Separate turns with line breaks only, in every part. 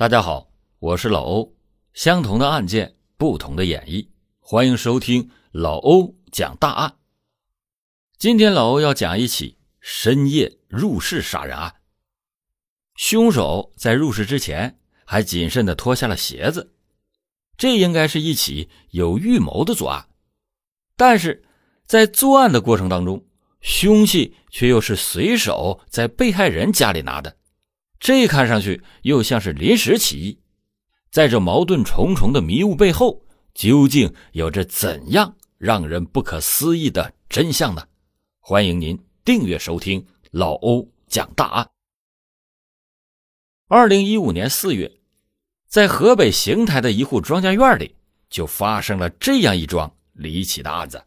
大家好，我是老欧。相同的案件，不同的演绎，欢迎收听老欧讲大案。今天老欧要讲一起深夜入室杀人案。凶手在入室之前还谨慎的脱下了鞋子，这应该是一起有预谋的作案。但是在作案的过程当中，凶器却又是随手在被害人家里拿的。这看上去又像是临时起意，在这矛盾重重的迷雾背后，究竟有着怎样让人不可思议的真相呢？欢迎您订阅收听老欧讲大案。二零一五年四月，在河北邢台的一户庄稼院里，就发生了这样一桩离奇的案子。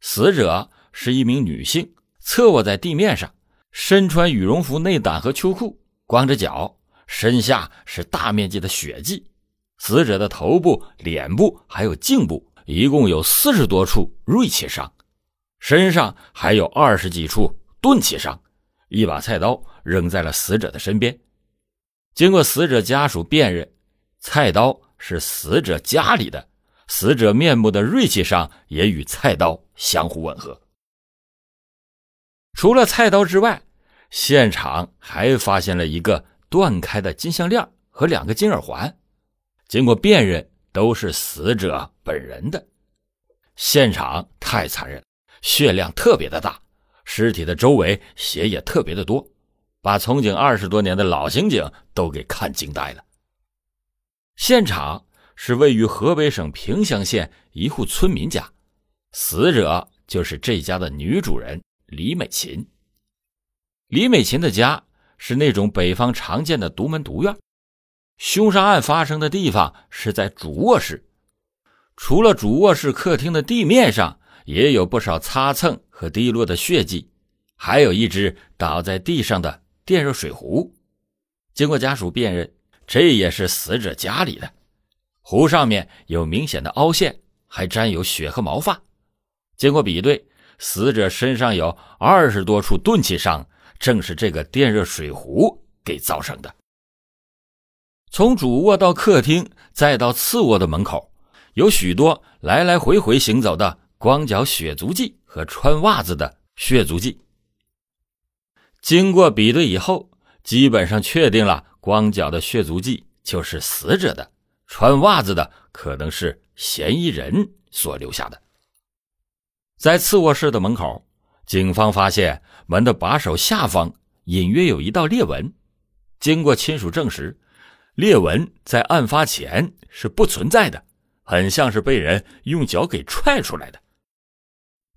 死者是一名女性，侧卧在地面上，身穿羽绒服内胆和秋裤。光着脚，身下是大面积的血迹。死者的头部、脸部还有颈部，一共有四十多处锐器伤，身上还有二十几处钝器伤。一把菜刀扔在了死者的身边。经过死者家属辨认，菜刀是死者家里的。死者面部的锐器伤也与菜刀相互吻合。除了菜刀之外，现场还发现了一个断开的金项链和两个金耳环，经过辨认都是死者本人的。现场太残忍，血量特别的大，尸体的周围血也特别的多，把从警二十多年的老刑警都给看惊呆了。现场是位于河北省平乡县一户村民家，死者就是这家的女主人李美琴。李美琴的家是那种北方常见的独门独院，凶杀案发生的地方是在主卧室。除了主卧室，客厅的地面上也有不少擦蹭和滴落的血迹，还有一只倒在地上的电热水壶。经过家属辨认，这也是死者家里的。壶上面有明显的凹陷，还沾有血和毛发。经过比对，死者身上有二十多处钝器伤。正是这个电热水壶给造成的。从主卧到客厅，再到次卧的门口，有许多来来回回行走的光脚血足迹和穿袜子的血足迹。经过比对以后，基本上确定了光脚的血足迹就是死者的，穿袜子的可能是嫌疑人所留下的。在次卧室的门口。警方发现门的把手下方隐约有一道裂纹，经过亲属证实，裂纹在案发前是不存在的，很像是被人用脚给踹出来的。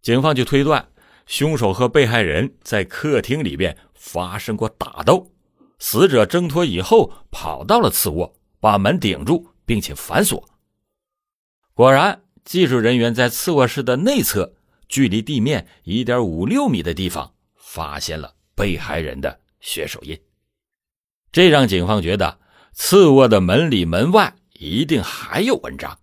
警方就推断，凶手和被害人在客厅里边发生过打斗，死者挣脱以后跑到了次卧，把门顶住并且反锁。果然，技术人员在次卧室的内侧。距离地面一点五六米的地方，发现了被害人的血手印，这让警方觉得次卧的门里门外一定还有文章。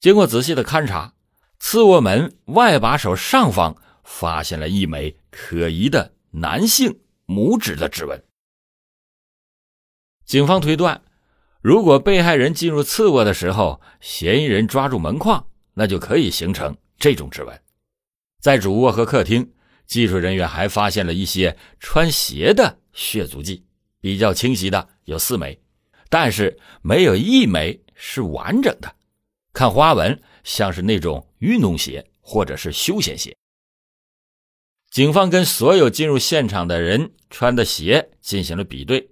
经过仔细的勘查，次卧门外把手上方发现了一枚可疑的男性拇指的指纹。警方推断，如果被害人进入次卧的时候，嫌疑人抓住门框，那就可以形成这种指纹。在主卧和客厅，技术人员还发现了一些穿鞋的血足迹，比较清晰的有四枚，但是没有一枚是完整的。看花纹，像是那种运动鞋或者是休闲鞋。警方跟所有进入现场的人穿的鞋进行了比对，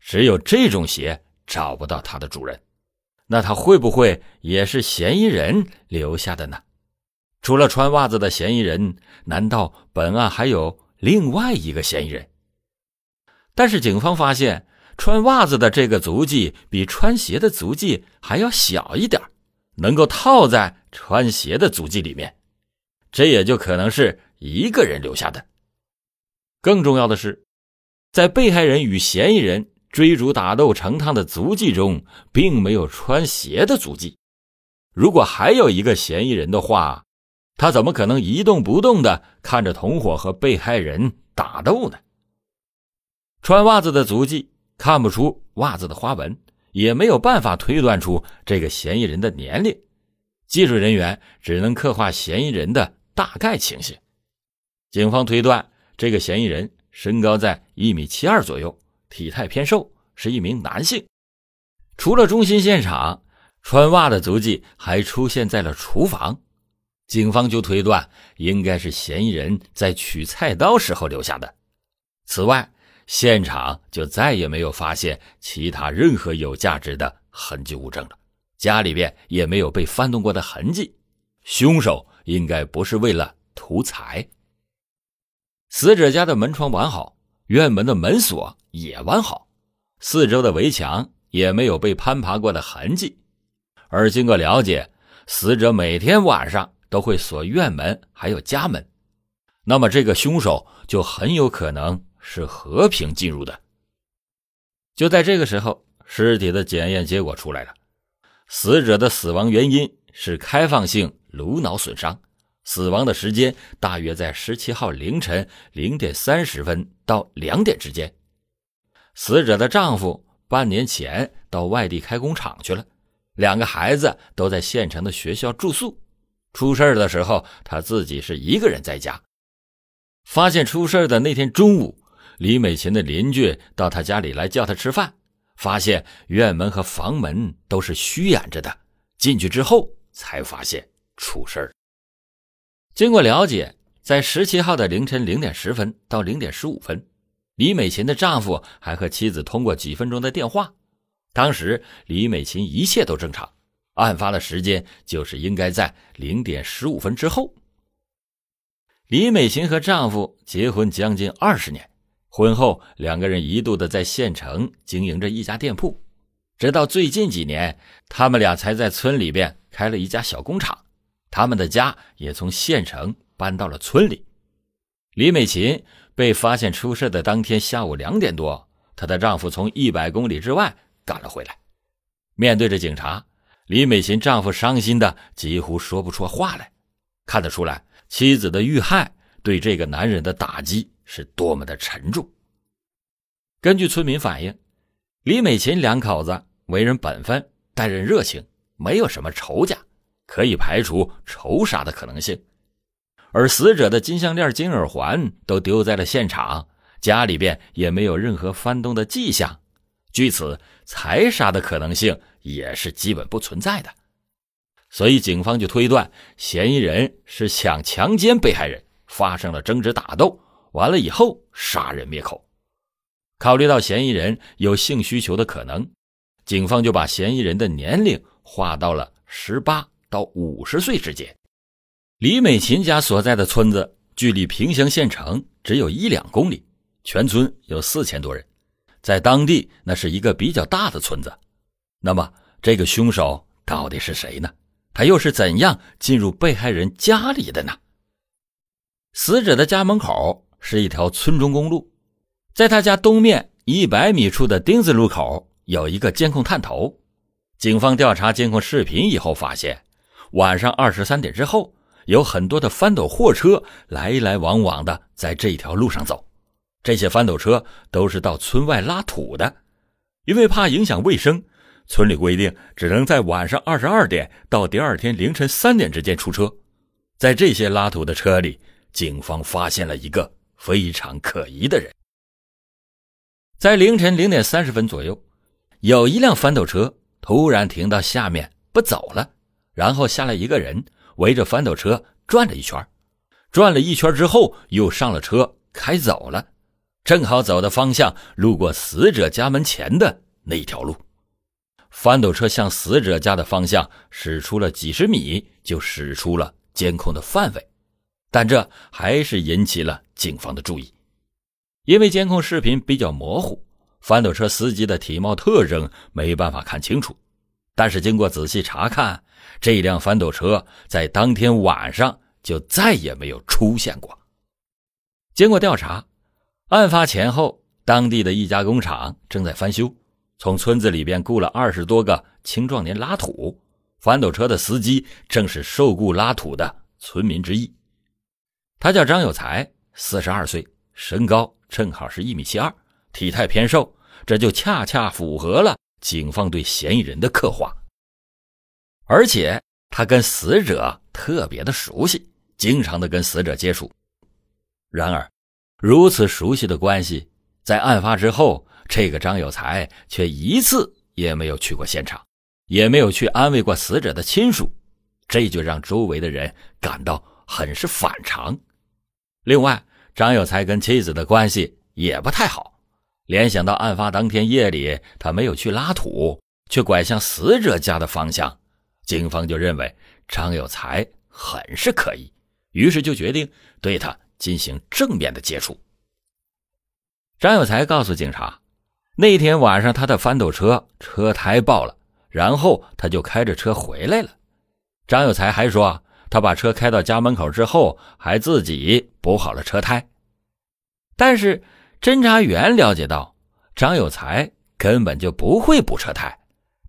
只有这种鞋找不到它的主人。那他会不会也是嫌疑人留下的呢？除了穿袜子的嫌疑人，难道本案还有另外一个嫌疑人？但是警方发现，穿袜子的这个足迹比穿鞋的足迹还要小一点，能够套在穿鞋的足迹里面，这也就可能是一个人留下的。更重要的是，在被害人与嫌疑人追逐打斗成趟的足迹中，并没有穿鞋的足迹。如果还有一个嫌疑人的话，他怎么可能一动不动的看着同伙和被害人打斗呢？穿袜子的足迹看不出袜子的花纹，也没有办法推断出这个嫌疑人的年龄。技术人员只能刻画嫌疑人的大概情形。警方推断，这个嫌疑人身高在一米七二左右，体态偏瘦，是一名男性。除了中心现场，穿袜的足迹还出现在了厨房。警方就推断，应该是嫌疑人在取菜刀时候留下的。此外，现场就再也没有发现其他任何有价值的痕迹物证了，家里边也没有被翻动过的痕迹。凶手应该不是为了图财。死者家的门窗完好，院门的门锁也完好，四周的围墙也没有被攀爬过的痕迹。而经过了解，死者每天晚上。都会锁院门，还有家门，那么这个凶手就很有可能是和平进入的。就在这个时候，尸体的检验结果出来了，死者的死亡原因是开放性颅脑损伤，死亡的时间大约在十七号凌晨零点三十分到两点之间。死者的丈夫半年前到外地开工厂去了，两个孩子都在县城的学校住宿。出事的时候，他自己是一个人在家。发现出事的那天中午，李美琴的邻居到他家里来叫他吃饭，发现院门和房门都是虚掩着的。进去之后才发现出事经过了解，在十七号的凌晨零点十分到零点十五分，李美琴的丈夫还和妻子通过几分钟的电话。当时李美琴一切都正常。案发的时间就是应该在零点十五分之后。李美琴和丈夫结婚将近二十年，婚后两个人一度的在县城经营着一家店铺，直到最近几年，他们俩才在村里边开了一家小工厂，他们的家也从县城搬到了村里。李美琴被发现出事的当天下午两点多，她的丈夫从一百公里之外赶了回来，面对着警察。李美琴丈夫伤心的几乎说不出话来，看得出来妻子的遇害对这个男人的打击是多么的沉重。根据村民反映，李美琴两口子为人本分、待人热情，没有什么仇家，可以排除仇杀的可能性。而死者的金项链、金耳环都丢在了现场，家里边也没有任何翻动的迹象，据此，财杀的可能性。也是基本不存在的，所以警方就推断嫌疑人是想强奸被害人，发生了争执打斗，完了以后杀人灭口。考虑到嫌疑人有性需求的可能，警方就把嫌疑人的年龄划到了十八到五十岁之间。李美琴家所在的村子距离萍乡县城只有一两公里，全村有四千多人，在当地那是一个比较大的村子。那么，这个凶手到底是谁呢？他又是怎样进入被害人家里的呢？死者的家门口是一条村中公路，在他家东面一百米处的丁字路口有一个监控探头。警方调查监控视频以后发现，晚上二十三点之后，有很多的翻斗货车来来往往的在这条路上走。这些翻斗车都是到村外拉土的，因为怕影响卫生。村里规定，只能在晚上二十二点到第二天凌晨三点之间出车。在这些拉土的车里，警方发现了一个非常可疑的人。在凌晨零点三十分左右，有一辆翻斗车突然停到下面不走了，然后下来一个人，围着翻斗车转了一圈，转了一圈之后又上了车开走了，正好走的方向路过死者家门前的那条路。翻斗车向死者家的方向驶出了几十米，就驶出了监控的范围，但这还是引起了警方的注意，因为监控视频比较模糊，翻斗车司机的体貌特征没办法看清楚。但是经过仔细查看，这辆翻斗车在当天晚上就再也没有出现过。经过调查，案发前后，当地的一家工厂正在翻修。从村子里边雇了二十多个青壮年拉土，翻斗车的司机正是受雇拉土的村民之一。他叫张有才，四十二岁，身高正好是一米七二，体态偏瘦，这就恰恰符合了警方对嫌疑人的刻画。而且他跟死者特别的熟悉，经常的跟死者接触。然而，如此熟悉的关系，在案发之后，这个张有才却一次也没有去过现场，也没有去安慰过死者的亲属，这就让周围的人感到很是反常。另外，张有才跟妻子的关系也不太好，联想到案发当天夜里他没有去拉土，却拐向死者家的方向。警方就认为张有才很是可疑，于是就决定对他进行正面的接触。张有才告诉警察，那天晚上他的翻斗车车胎爆了，然后他就开着车回来了。张有才还说，他把车开到家门口之后，还自己补好了车胎。但是侦查员了解到，张有才根本就不会补车胎。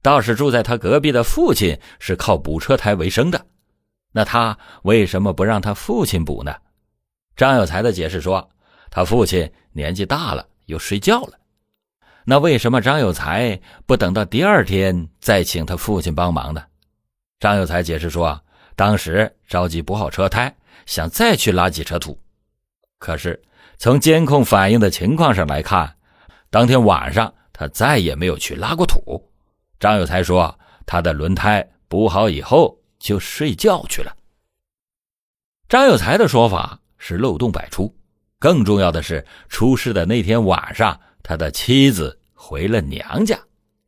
倒是住在他隔壁的父亲是靠补车胎为生的，那他为什么不让他父亲补呢？张有才的解释说，他父亲年纪大了，又睡觉了。那为什么张有才不等到第二天再请他父亲帮忙呢？张有才解释说，当时着急补好车胎，想再去拉几车土。可是从监控反映的情况上来看，当天晚上他再也没有去拉过土。张有才说：“他的轮胎补好以后就睡觉去了。”张有才的说法是漏洞百出。更重要的是，出事的那天晚上，他的妻子回了娘家，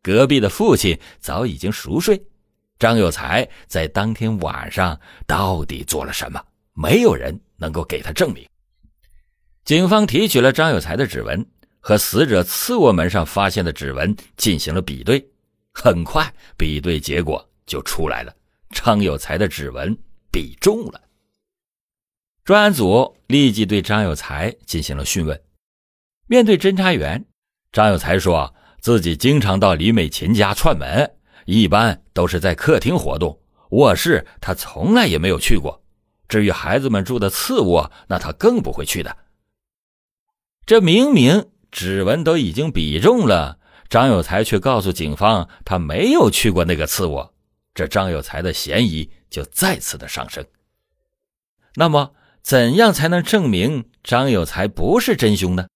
隔壁的父亲早已经熟睡。张有才在当天晚上到底做了什么？没有人能够给他证明。警方提取了张有才的指纹，和死者次卧门上发现的指纹进行了比对。很快，比对结果就出来了，张有才的指纹比中了。专案组立即对张有才进行了讯问。面对侦查员，张有才说自己经常到李美琴家串门，一般都是在客厅活动，卧室他从来也没有去过。至于孩子们住的次卧，那他更不会去的。这明明指纹都已经比中了。张有才却告诉警方，他没有去过那个次卧，这张有才的嫌疑就再次的上升。那么，怎样才能证明张有才不是真凶呢？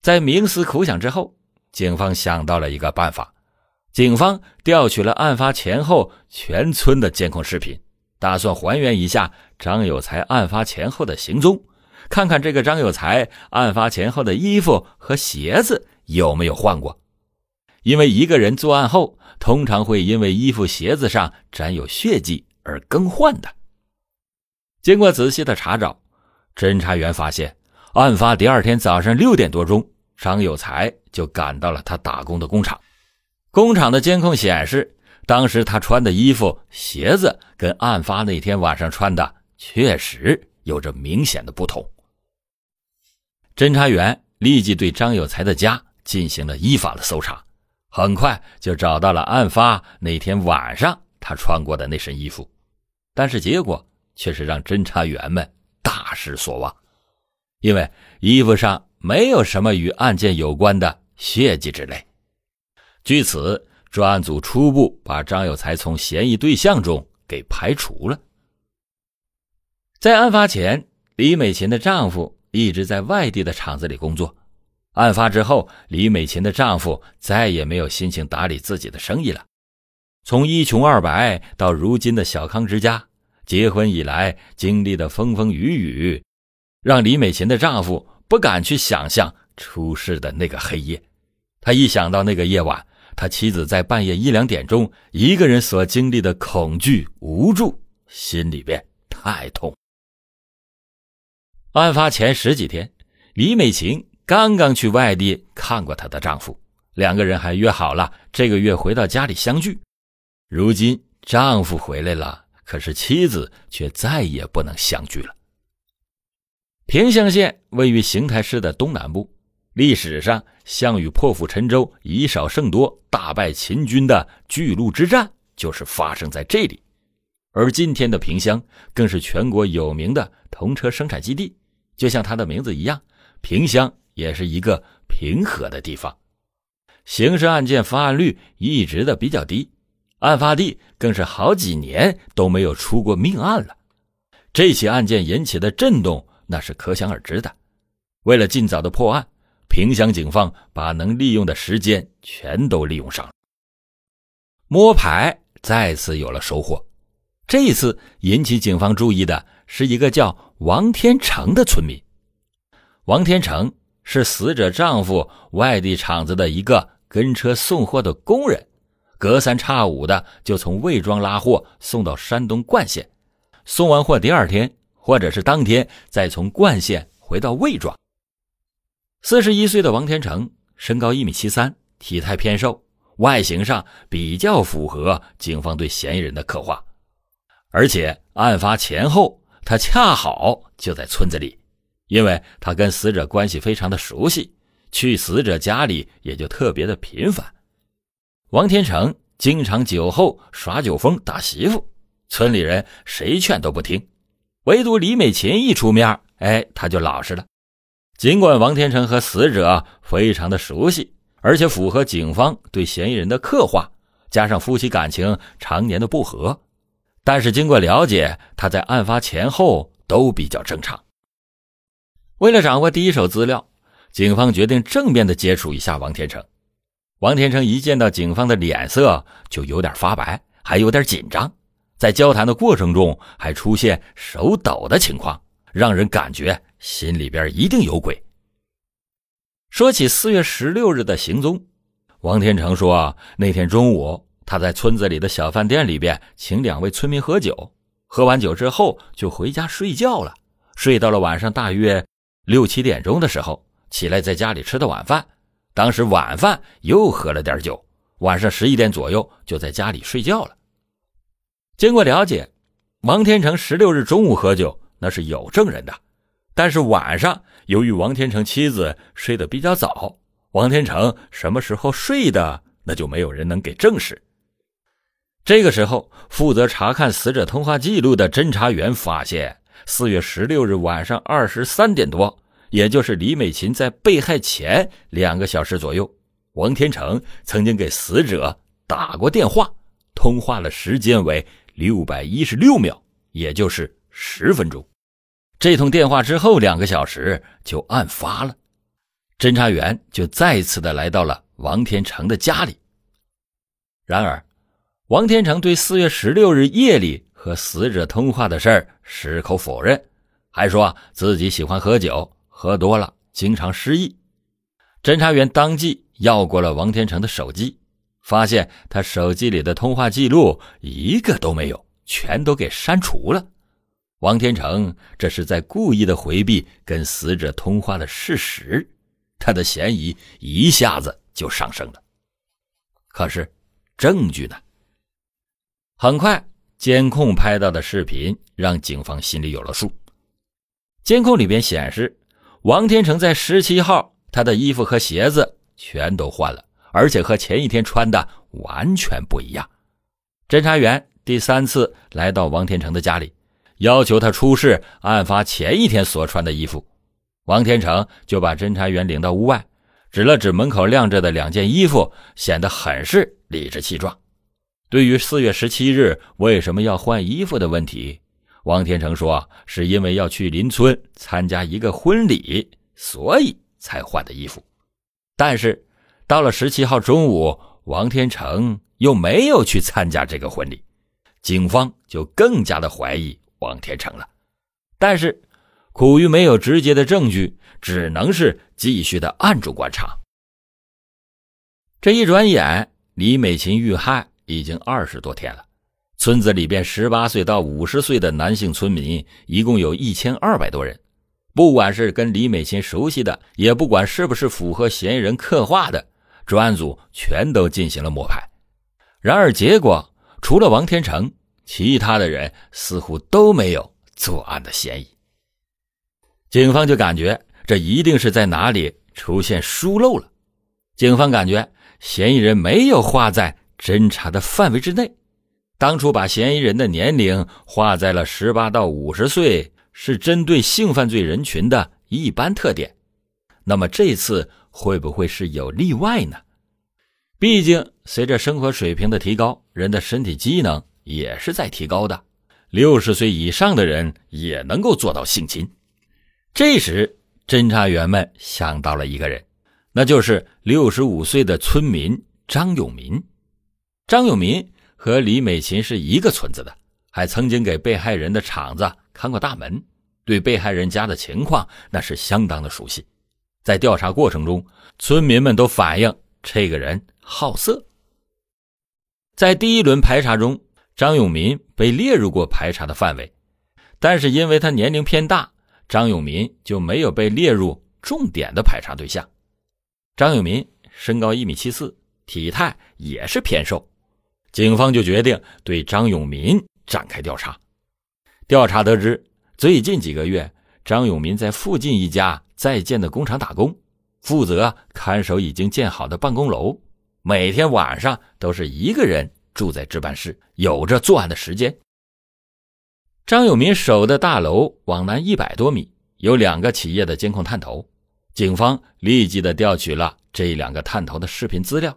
在冥思苦想之后，警方想到了一个办法。警方调取了案发前后全村的监控视频，打算还原一下张有才案发前后的行踪，看看这个张有才案发前后的衣服和鞋子。有没有换过？因为一个人作案后，通常会因为衣服、鞋子上沾有血迹而更换的。经过仔细的查找，侦查员发现，案发第二天早上六点多钟，张有才就赶到了他打工的工厂。工厂的监控显示，当时他穿的衣服、鞋子跟案发那天晚上穿的确实有着明显的不同。侦查员立即对张有才的家。进行了依法的搜查，很快就找到了案发那天晚上他穿过的那身衣服，但是结果却是让侦查员们大失所望，因为衣服上没有什么与案件有关的血迹之类。据此，专案组初步把张有才从嫌疑对象中给排除了。在案发前，李美琴的丈夫一直在外地的厂子里工作。案发之后，李美琴的丈夫再也没有心情打理自己的生意了。从一穷二白到如今的小康之家，结婚以来经历的风风雨雨，让李美琴的丈夫不敢去想象出事的那个黑夜。他一想到那个夜晚，他妻子在半夜一两点钟一个人所经历的恐惧无助，心里边太痛。案发前十几天，李美琴。刚刚去外地看过她的丈夫，两个人还约好了这个月回到家里相聚。如今丈夫回来了，可是妻子却再也不能相聚了。平乡县位于邢台市的东南部，历史上项羽破釜沉舟，以少胜多，大败秦军的巨鹿之战就是发生在这里。而今天的平乡更是全国有名的童车生产基地，就像它的名字一样，平乡。也是一个平和的地方，刑事案件发案率一直的比较低，案发地更是好几年都没有出过命案了。这起案件引起的震动，那是可想而知的。为了尽早的破案，萍乡警方把能利用的时间全都利用上了。摸排再次有了收获，这一次引起警方注意的是一个叫王天成的村民。王天成是死者丈夫外地厂子的一个跟车送货的工人，隔三差五的就从魏庄拉货送到山东冠县，送完货第二天或者是当天再从冠县回到魏庄。四十一岁的王天成，身高一米七三，体态偏瘦，外形上比较符合警方对嫌疑人的刻画。而且案发前后，他恰好就在村子里。因为他跟死者关系非常的熟悉，去死者家里也就特别的频繁。王天成经常酒后耍酒疯打媳妇，村里人谁劝都不听，唯独李美琴一出面，哎，他就老实了。尽管王天成和死者非常的熟悉，而且符合警方对嫌疑人的刻画，加上夫妻感情常年的不和，但是经过了解，他在案发前后都比较正常。为了掌握第一手资料，警方决定正面的接触一下王天成。王天成一见到警方的脸色就有点发白，还有点紧张，在交谈的过程中还出现手抖的情况，让人感觉心里边一定有鬼。说起四月十六日的行踪，王天成说，那天中午他在村子里的小饭店里边请两位村民喝酒，喝完酒之后就回家睡觉了，睡到了晚上大约。六七点钟的时候起来，在家里吃的晚饭，当时晚饭又喝了点酒，晚上十一点左右就在家里睡觉了。经过了解，王天成十六日中午喝酒那是有证人的，但是晚上由于王天成妻子睡得比较早，王天成什么时候睡的那就没有人能给证实。这个时候，负责查看死者通话记录的侦查员发现。四月十六日晚上二十三点多，也就是李美琴在被害前两个小时左右，王天成曾经给死者打过电话，通话的时间为六百一十六秒，也就是十分钟。这通电话之后两个小时就案发了，侦查员就再次的来到了王天成的家里。然而，王天成对四月十六日夜里。和死者通话的事儿矢口否认，还说自己喜欢喝酒，喝多了经常失忆。侦查员当即要过了王天成的手机，发现他手机里的通话记录一个都没有，全都给删除了。王天成这是在故意的回避跟死者通话的事实，他的嫌疑一下子就上升了。可是证据呢？很快。监控拍到的视频让警方心里有了数。监控里边显示，王天成在十七号，他的衣服和鞋子全都换了，而且和前一天穿的完全不一样。侦查员第三次来到王天成的家里，要求他出示案发前一天所穿的衣服。王天成就把侦查员领到屋外，指了指门口晾着的两件衣服，显得很是理直气壮。对于四月十七日为什么要换衣服的问题，王天成说是因为要去邻村参加一个婚礼，所以才换的衣服。但是到了十七号中午，王天成又没有去参加这个婚礼，警方就更加的怀疑王天成了。但是苦于没有直接的证据，只能是继续的暗中观察。这一转眼，李美琴遇害。已经二十多天了，村子里边十八岁到五十岁的男性村民一共有一千二百多人，不管是跟李美琴熟悉的，也不管是不是符合嫌疑人刻画的，专案组全都进行了摸排。然而结果，除了王天成，其他的人似乎都没有作案的嫌疑。警方就感觉这一定是在哪里出现疏漏了。警方感觉嫌疑人没有画在。侦查的范围之内，当初把嫌疑人的年龄划在了十八到五十岁，是针对性犯罪人群的一般特点。那么这次会不会是有例外呢？毕竟随着生活水平的提高，人的身体机能也是在提高的。六十岁以上的人也能够做到性侵。这时，侦查员们想到了一个人，那就是六十五岁的村民张永民。张永民和李美琴是一个村子的，还曾经给被害人的厂子看过大门，对被害人家的情况那是相当的熟悉。在调查过程中，村民们都反映这个人好色。在第一轮排查中，张永民被列入过排查的范围，但是因为他年龄偏大。张永民就没有被列入重点的排查对象。张永民身高一米七四，体态也是偏瘦，警方就决定对张永民展开调查。调查得知，最近几个月，张永民在附近一家在建的工厂打工，负责看守已经建好的办公楼，每天晚上都是一个人住在值班室，有着作案的时间。张永民守的大楼往南一百多米，有两个企业的监控探头。警方立即的调取了这两个探头的视频资料，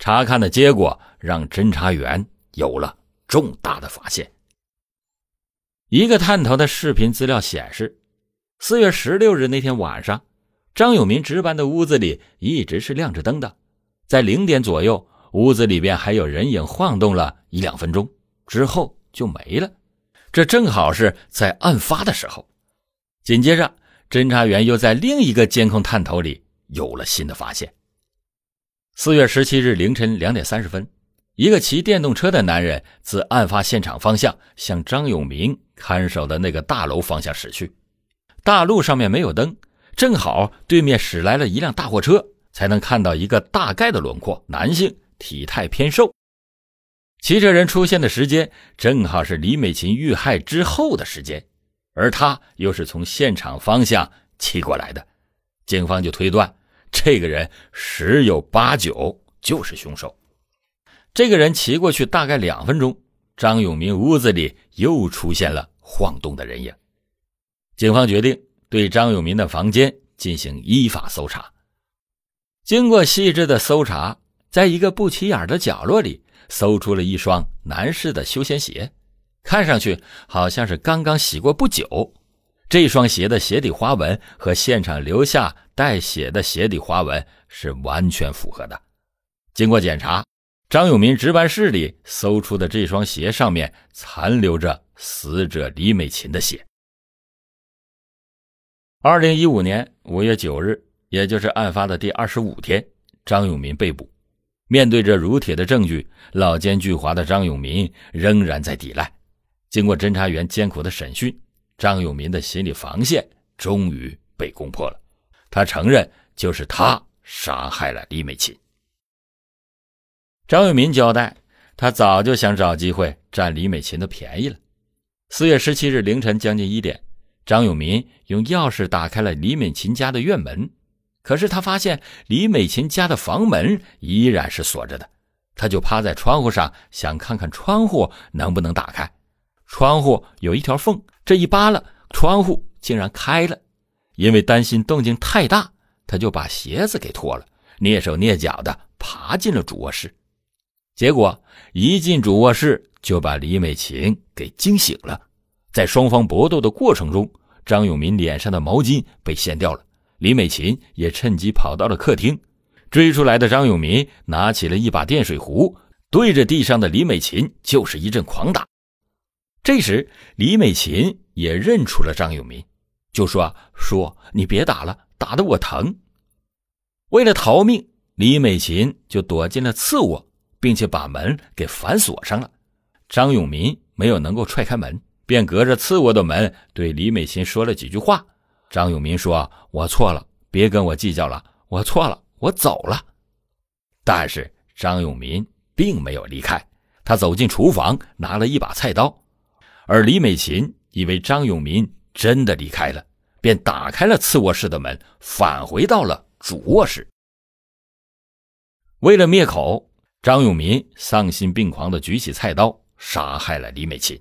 查看的结果让侦查员有了重大的发现。一个探头的视频资料显示，四月十六日那天晚上，张永民值班的屋子里一直是亮着灯的，在零点左右，屋子里边还有人影晃动了一两分钟，之后就没了。这正好是在案发的时候，紧接着，侦查员又在另一个监控探头里有了新的发现。四月十七日凌晨两点三十分，一个骑电动车的男人自案发现场方向向张永明看守的那个大楼方向驶去。大路上面没有灯，正好对面驶来了一辆大货车，才能看到一个大概的轮廓。男性，体态偏瘦。骑车人出现的时间正好是李美琴遇害之后的时间，而他又是从现场方向骑过来的，警方就推断这个人十有八九就是凶手。这个人骑过去大概两分钟，张永明屋子里又出现了晃动的人影，警方决定对张永明的房间进行依法搜查。经过细致的搜查，在一个不起眼的角落里。搜出了一双男士的休闲鞋，看上去好像是刚刚洗过不久。这双鞋的鞋底花纹和现场留下带血的鞋底花纹是完全符合的。经过检查，张永民值班室里搜出的这双鞋上面残留着死者李美琴的血。二零一五年五月九日，也就是案发的第二十五天，张永民被捕。面对着如铁的证据，老奸巨猾的张永民仍然在抵赖。经过侦查员艰苦的审讯，张永民的心理防线终于被攻破了。他承认就是他杀害了李美琴。张永民交代，他早就想找机会占李美琴的便宜了。四月十七日凌晨将近一点，张永民用钥匙打开了李美琴家的院门。可是他发现李美琴家的房门依然是锁着的，他就趴在窗户上想看看窗户能不能打开。窗户有一条缝，这一扒拉，窗户竟然开了。因为担心动静太大，他就把鞋子给脱了，蹑手蹑脚的爬进了主卧室。结果一进主卧室就把李美琴给惊醒了。在双方搏斗的过程中，张永民脸上的毛巾被掀掉了。李美琴也趁机跑到了客厅，追出来的张永民拿起了一把电水壶，对着地上的李美琴就是一阵狂打。这时，李美琴也认出了张永民，就说：“叔，你别打了，打得我疼。”为了逃命，李美琴就躲进了次卧，并且把门给反锁上了。张永民没有能够踹开门，便隔着次卧的门对李美琴说了几句话。张永民说：“我错了，别跟我计较了，我错了，我走了。”但是张永民并没有离开，他走进厨房，拿了一把菜刀。而李美琴以为张永民真的离开了，便打开了次卧室的门，返回到了主卧室。为了灭口，张永民丧心病狂的举起菜刀，杀害了李美琴。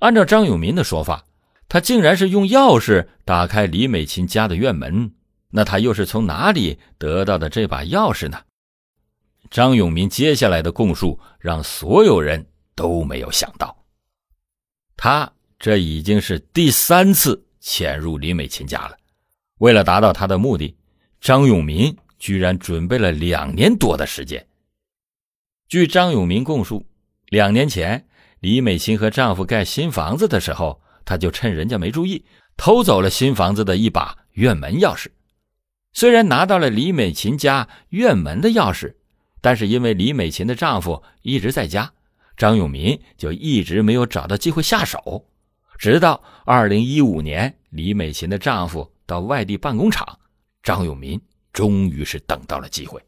按照张永民的说法。他竟然是用钥匙打开李美琴家的院门，那他又是从哪里得到的这把钥匙呢？张永民接下来的供述让所有人都没有想到，他这已经是第三次潜入李美琴家了。为了达到他的目的，张永民居然准备了两年多的时间。据张永民供述，两年前李美琴和丈夫盖新房子的时候，他就趁人家没注意，偷走了新房子的一把院门钥匙。虽然拿到了李美琴家院门的钥匙。但是因为李美琴的丈夫一直在家，张永民就一直没有找到机会下手。直到二零一五年，李美琴的丈夫到外地办工厂，张永民终于是等到了机会。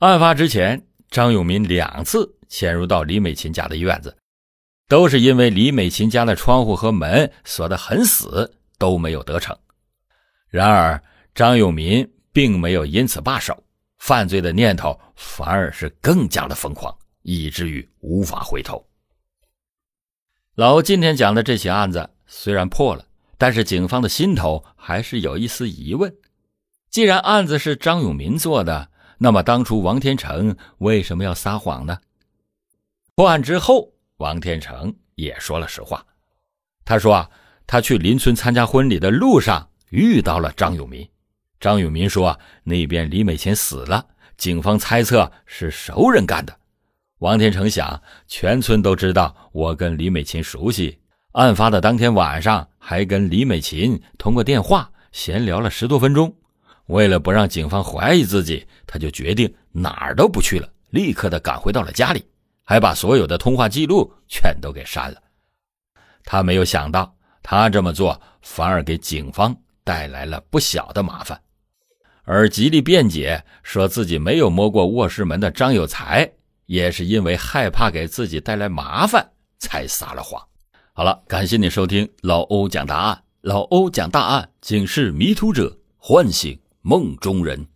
案发之前，张永民两次潜入到李美琴家的院子，都是因为李美琴家的窗户和门锁得很死，都没有得逞。然而，张永民并没有因此罢手。犯罪的念头反而是更加的疯狂，以至于无法回头。老欧今天讲的这起案子虽然破了，但是警方的心头还是有一丝疑问：既然案子是张永民做的，那么当初王天成为什么要撒谎呢？破案之后，王天成也说了实话，他说啊，他去邻村参加婚礼的路上遇到了张永民。张永民说：“那边李美琴死了，警方猜测是熟人干的。”王天成想，全村都知道我跟李美琴熟悉，案发的当天晚上还跟李美琴通过电话闲聊了十多分钟。为了不让警方怀疑自己，他就决定哪儿都不去了，立刻的赶回到了家里，还把所有的通话记录全都给删了。他没有想到，他这么做反而给警方带来了不小的麻烦。而极力辩解，说自己没有摸过卧室门的张有才，也是因为害怕给自己带来麻烦，才撒了谎。好了，感谢你收听老欧讲答案。老欧讲大案，警示迷途者，唤醒梦中人。